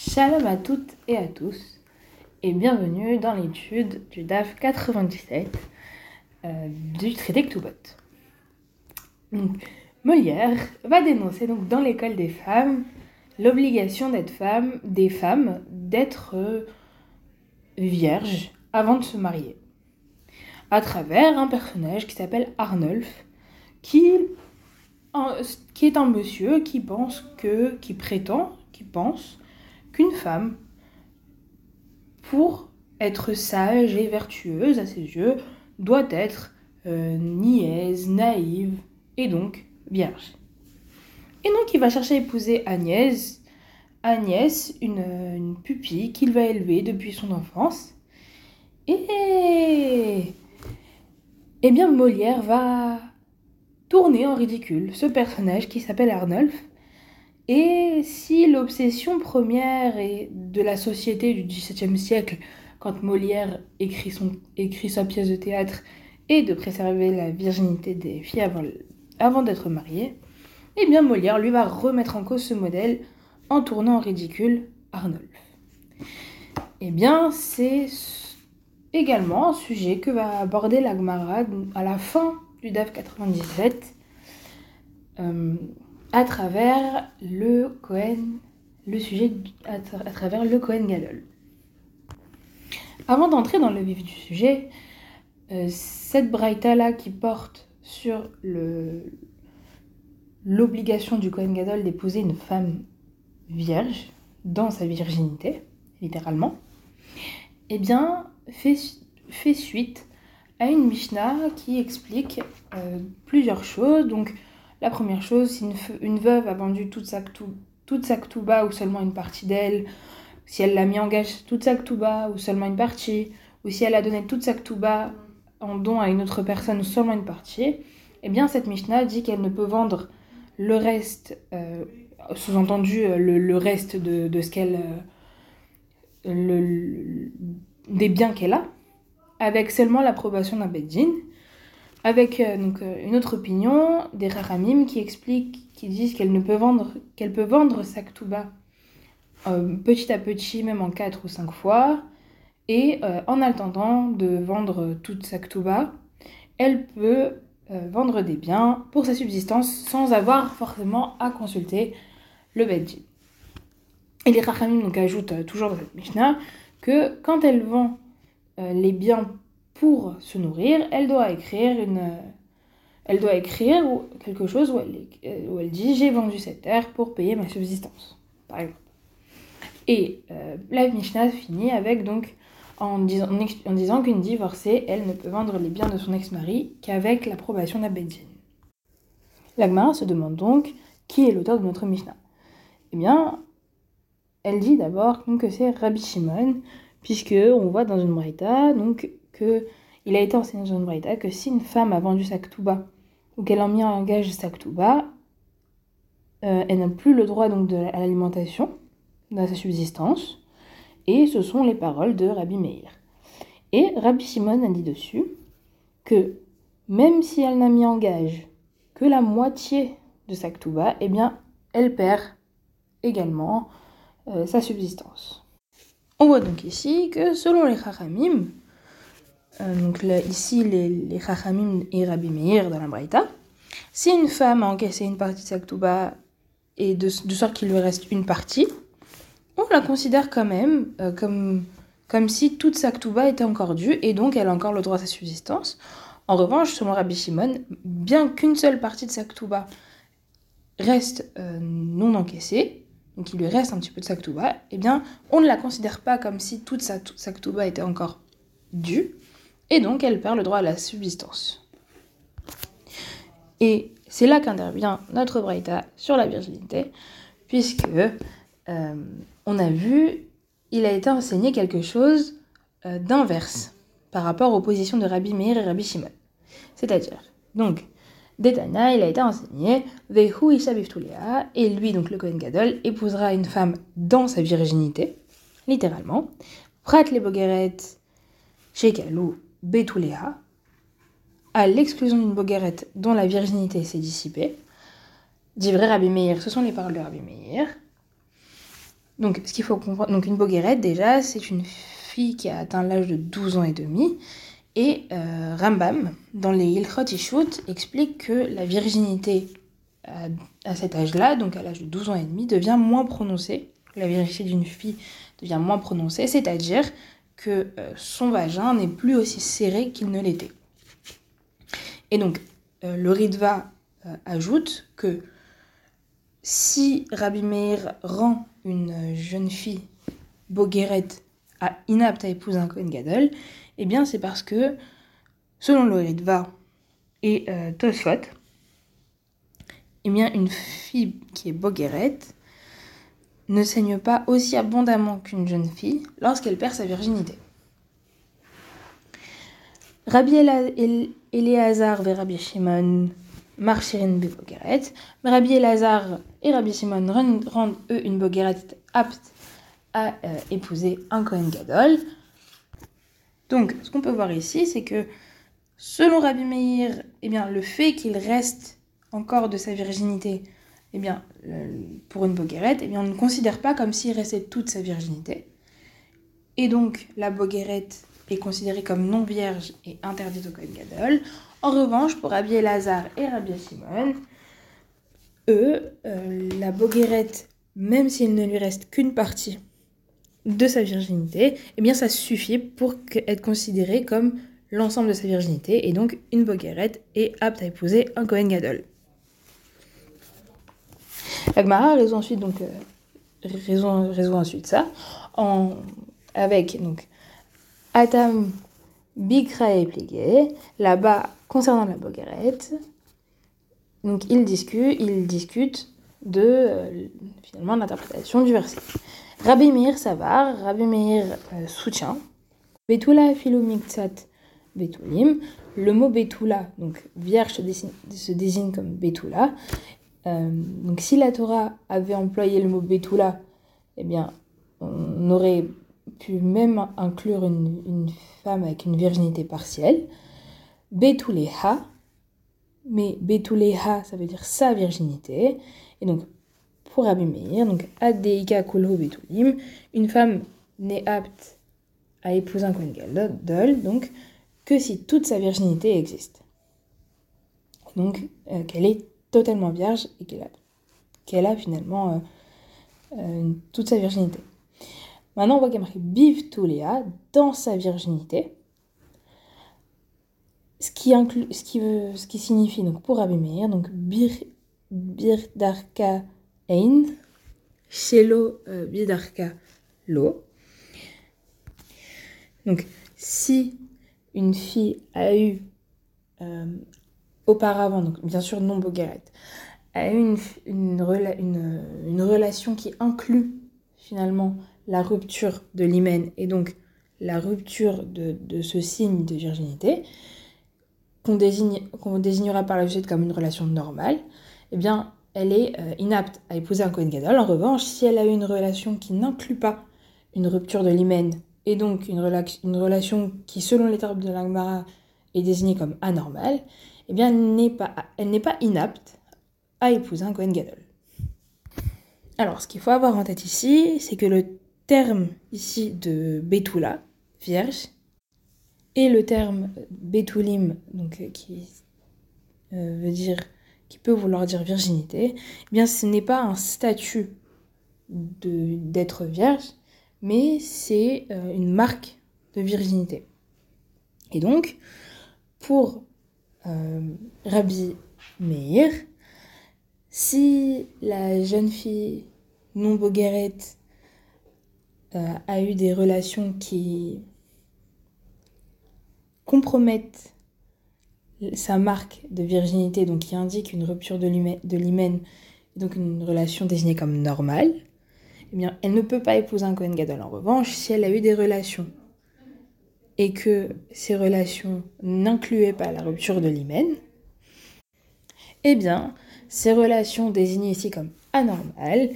Shalom à toutes et à tous et bienvenue dans l'étude du DAF 97 euh, du traité Ktubot. Donc, Molière va dénoncer donc dans l'école des femmes l'obligation d'être femme, des femmes d'être euh, vierges avant de se marier à travers un personnage qui s'appelle Arnulf qui, qui est un monsieur qui pense que, qui prétend, qui pense qu'une femme, pour être sage et vertueuse à ses yeux, doit être euh, niaise, naïve et donc vierge. Et donc il va chercher à épouser Agnès, Agnès, une, pupille qu'il va élever depuis son enfance. Et eh bien Molière va tourner en ridicule ce personnage qui s'appelle Arnulf. Et si l'obsession première de la société du XVIIe siècle, quand Molière écrit, sa pièce de théâtre, est de préserver la virginité des filles avant, d'être mariées, eh bien Molière lui va remettre en cause ce modèle en tournant en ridicule Arnulf. Eh bien, c'est également un sujet que va aborder l'Agmara à la fin du DAF 97 euh, à travers le Cohen, le sujet à, travers le Cohen Gadol. Avant d'entrer dans le vif du sujet, euh, cette braïta là qui porte sur l'obligation du Cohen Gadol d'épouser une femme vierge dans sa virginité, littéralement, eh bien, fait, suite à une Mishnah qui explique euh, plusieurs choses. La première chose, si une, veuve a vendu toute sa, toute sa ktouba ou seulement une partie d'elle, si elle l'a mis en gage toute sa ktouba ou seulement une partie, ou si elle a donné toute sa ktouba en don à une autre personne ou seulement une partie, eh bien cette Mishnah dit qu'elle ne peut vendre le reste, euh, sous-entendu euh, le, reste de, ce qu'elle... des biens qu'elle a, avec seulement l'approbation d'un Beddin, avec euh, euh, une autre opinion des Rahamim qui expliquent, qui disent qu'elle ne peut vendre, qu'elle peut vendre sa ktouba euh, petit à petit, même en quatre ou cinq fois, et en attendant de vendre toute sa ktouba, elle peut vendre des biens pour sa subsistance sans avoir forcément à consulter le Beddin. Et les Rahamim donc ajoutent toujours dans cette Mishnah que quand elle vend les biens pour se nourrir, elle doit écrire écrire quelque chose où elle, euh, où dit j'ai vendu cette terre pour payer ma subsistance, par exemple. Et euh, la Mishnah finit avec donc en disant, en qu'une divorcée, elle ne peut vendre les biens de son ex-mari qu'avec l'approbation d'Abedjin. L'Agmara se demande donc qui est l'auteur de notre Mishnah? Eh bien, elle dit d'abord que c'est Rabbi Shimon, puisque on voit dans une braïta donc il a été enseigné dans une braïta que si une femme a vendu sa ktouba ou qu'elle a mis en gage sa ktouba, euh, elle n'a plus le droit donc à l'alimentation, dans sa subsistance, et ce sont les paroles de Rabbi Meir. Et Rabbi Simon a dit dessus que même si elle n'a mis en gage que la moitié de sa ktouba, eh bien, elle perd également euh, sa subsistance. On voit donc ici que selon les Chachamim, euh, donc ici les, les Chachamim et Rabbi Meir dans la Braïta, si une femme a encaissé une partie de sa ktouba et de, sorte qu'il lui reste une partie, on la considère quand même euh, comme, comme si toute sa ktouba était encore due et donc elle a encore le droit à sa subsistance. En revanche, selon Rabbi Shimon, bien qu'une seule partie de sa ktouba reste euh, non encaissée, donc il lui reste un petit peu de Saktuba, eh bien, on ne la considère pas comme si toute sa était encore due, et donc elle perd le droit à la subsistance. Et c'est là qu'intervient notre Braïta sur la virginité, puisque euh, on a vu, il a été enseigné quelque chose euh, d'inverse par rapport aux positions de Rabbi Meir et Rabbi Shimon. C'est-à-dire, donc, Détana, il a été enseigné Vehu et lui, donc le Kohen Gadol, épousera une femme dans sa virginité, littéralement. Prat le Bogeret Shekalu Betulea, à l'exclusion d'une Bogeret dont la virginité s'est dissipée. Dit vrai Rabbi Meir, ce sont les paroles de Rabbi Meir. Donc, ce qu'il faut comprendre, donc une boguerette, déjà, c'est une fille qui a atteint l'âge de 12 ans et demi. Et euh, Rambam, dans les Ilchot Ishut, explique que la virginité à, cet âge-là, donc à l'âge de 12 ans et demi, devient moins prononcée. La virginité d'une fille devient moins prononcée, c'est-à-dire que euh, son vagin n'est plus aussi serré qu'il ne l'était. Et donc, euh, le Ritva ajoute que si Rabbi Meir rend une jeune fille boguerette à inapte à épouser un Kohen Gadol, eh bien c'est parce que, selon le Ritva et euh, eh bien une fille qui est boguerette ne saigne pas aussi abondamment qu'une jeune fille lorsqu'elle perd sa virginité. Rabbi Eleazar et Rabbi Shimon marchirin bogeret. Rabbi Elazar et Rabbi Simon rendent, eux une bogueret apte à euh, épouser un Kohen Gadol. Donc, ce qu'on peut voir ici, c'est que selon Rabbi Meir, eh bien, le fait qu'il reste encore de sa virginité, eh bien, pour une bogueret, eh bien, on ne considère pas comme s'il restait toute sa virginité. Et donc, la bogueret est considérée comme non vierge et interdite au Kohen Gadol. En revanche, pour Rabbi Lazare et Rabbi Simon, eux, euh, la boguerette, même s'il ne lui reste qu'une partie de sa virginité, eh bien ça suffit pour être considéré comme l'ensemble de sa virginité, et donc une boguerette est apte à épouser un Kohen Gadol. L'Agmara résout ensuite donc euh, résout, ensuite ça en, avec donc Atam Bikra et Pligé. Là-bas, concernant la boguerette, donc ils discutent, ils discutent de euh, finalement l'interprétation du verset. Rabbi Meir Savar, Rabbi Meir euh, soutient Betula Philomiktsat Betulim. Le mot Betula, donc vierge se désigne, comme Betula. Euh, donc si la Torah avait employé le mot Betula, eh bien on aurait pu même inclure une, femme avec une virginité partielle. Betuleha, mais Betuleha, ça veut dire sa virginité. Et donc, pour Rabbi Meir, donc Adeika Kulho Betulim, une femme n'est apte à épouser un Kohen Gadol, donc que si toute sa virginité existe. Donc, euh, qu'elle est totalement vierge et qu'elle a, qu'elle a finalement euh, euh, toute sa virginité. Maintenant, on voit qu'il y a marqué dans sa virginité. Ce qui, ce qui, veut, ce qui signifie donc pour Rabbi donc bir, birdarka ein, shelo euh, birdarka lo. Donc si une fille a eu euh, auparavant, donc bien sûr non bogueret, a eu une, une, relation qui inclut finalement la rupture de l'hymen et donc la rupture de, ce signe de virginité, qu'on désigne, désignera par la suite comme une relation normale, eh bien, elle est euh, inapte à épouser un Kohen Gadol. En revanche, si elle a eu une relation qui n'inclut pas une rupture de l'hymen et donc une, une, relation qui, selon les termes de l'Angmara, est désignée comme anormale, eh bien, elle n'est pas, inapte à épouser un Gadol. Alors, ce qu'il faut avoir en tête ici, c'est que le terme ici de Betula, vierge, et le terme Betulim, donc euh, qui euh, veut dire, qui peut vouloir dire virginité, eh bien ce n'est pas un statut d'être vierge, mais c'est euh, une marque de virginité. Et donc, pour Rabbi Meir, si la jeune fille non boguerette euh, a eu des relations qui compromettent sa marque de virginité, donc qui indique une rupture de l'hymen, donc une relation désignée comme normale, eh bien, elle ne peut pas épouser un Cohen Gadol. En revanche, si elle a eu des relations et que ces relations n'incluaient pas la rupture de l'hymen, eh bien, ces relations désignées ici comme anormales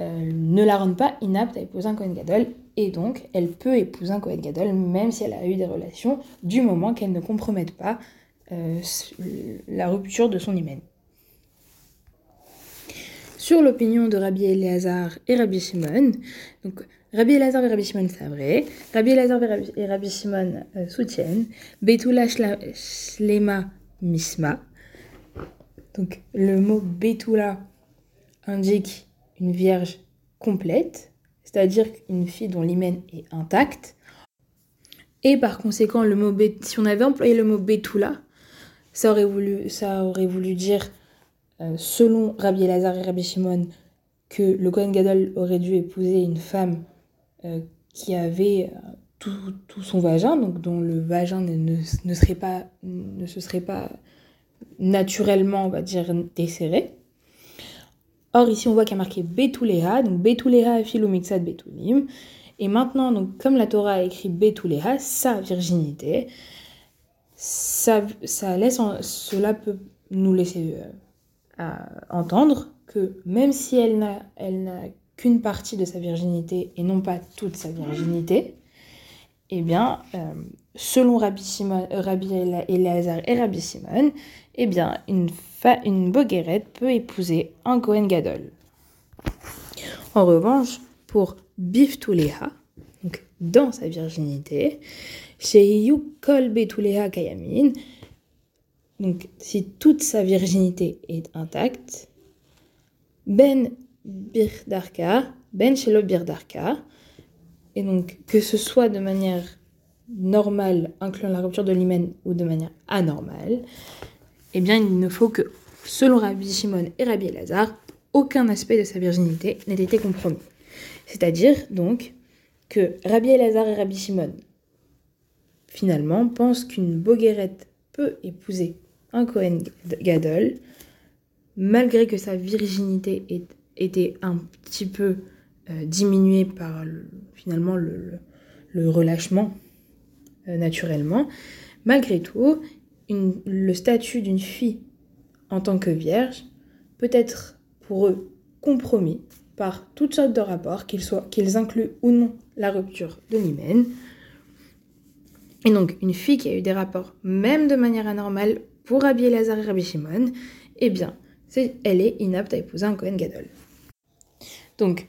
euh, ne la rend pas inapte à épouser un Kohen Gadol, et donc elle peut épouser un Kohen Gadol même si elle a eu des relations, du moment qu'elle ne compromette pas euh, la rupture de son hymen. sur l'opinion de Rabbi Elazar et Rabbi Shimon. Donc, Rabbi Elazar et Rabbi Shimon, vrai. Rabbi Elazar et Rabbi, Shimon euh, soutiennent. Betula Shlema Misma. Donc, le mot Betula indique une vierge complète, c'est-à-dire une fille dont l'hymen est intact. Et par conséquent, le mot si on avait employé le mot Betula, ça aurait voulu, dire euh, selon Rabbi Elazar et Rabbi Shimon, que le Kohen Gadol aurait dû épouser une femme qui avait euh, tout, son vagin, donc dont le vagin ne, serait pas, ne se serait pas naturellement, on va dire, desserré. Or, ici, on voit qu'il y a marqué Betuleha, donc Betuleha Philomixat Betulim. Et maintenant, donc, comme la Torah a écrit Betuleha, sa virginité, ça, ça laisse, cela peut nous laisser à entendre que même si elle n'a qu'une partie de sa virginité et non pas toute sa virginité, eh bien, euh, selon Rabbi, Simon, euh, Rabbi et Rabbi Simon, eh bien, une, boguerette peut épouser un Kohen Gadol. En revanche, pour Biftuleha, donc dans sa virginité, chez Yukol Betuleha Kayamin, donc si toute sa virginité est intacte, Ben Birdarka, Ben Shelo Birdarka, et donc que ce soit de manière normale, incluant la rupture de l'hymen, ou de manière anormale, eh bien il ne faut que, selon Rabbi Shimon et Rabbi Elazar, aucun aspect de sa virginité n'ait été compromis. C'est-à-dire donc que Rabbi Elazar et Rabbi Shimon, finalement, pensent qu'une boguerette peut épouser un Cohen Gadol, malgré que sa virginité ait été un petit peu euh, diminuée par finalement le, relâchement euh, naturellement, malgré tout, le statut d'une fille en tant que vierge peut être pour eux compromis par toutes sortes de rapports, qu'ils qu'ils incluent ou non la rupture de l'hymen. Et donc, une fille qui a eu des rapports, même de manière anormale, pour Rabbi Elazar et Rabbi Shimon, eh bien, elle est inapte à épouser un Kohen Gadol. Donc,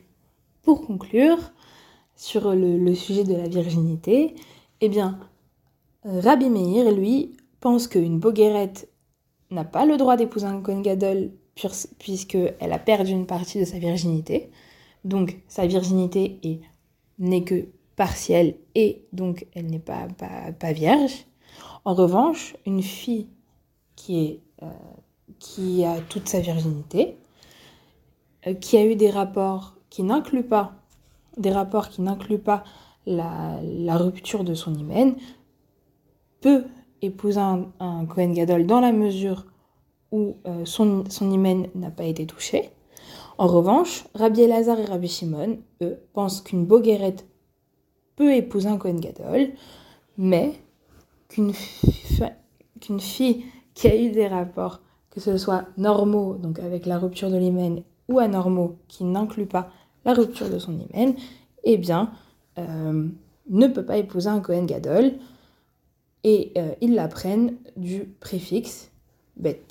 pour conclure sur le, sujet de la virginité, eh bien, Rabbi Meir, lui, pense qu'une boguerette n'a pas le droit d'épouser un Kohen Gadol puisqu'elle a perdu une partie de sa virginité. Donc, sa virginité n'est que partielle et donc elle n'est pas, vierge. En revanche, une fille qui, euh, a toute sa virginité, euh, qui a eu des rapports qui n'incluent pas des rapports qui n'incluent pas la, rupture de son hymen, peut épouser un, Kohen Gadol dans la mesure où euh, son, son hymen n'a pas été touché. En revanche, Rabbi Elazar et Rabbi Shimon, eux, pensent qu'une boguerette peut épouser un Kohen Gadol, mais qu'une qu'une fille qui a eu des rapports, que ce soit normaux, donc avec la rupture de l'hymen, ou anormaux, qui n'incluent pas la rupture de son hymen, eh bien, euh, ne peut pas épouser un Kohen Gadol, et euh, ils l'apprennent du préfixe bet.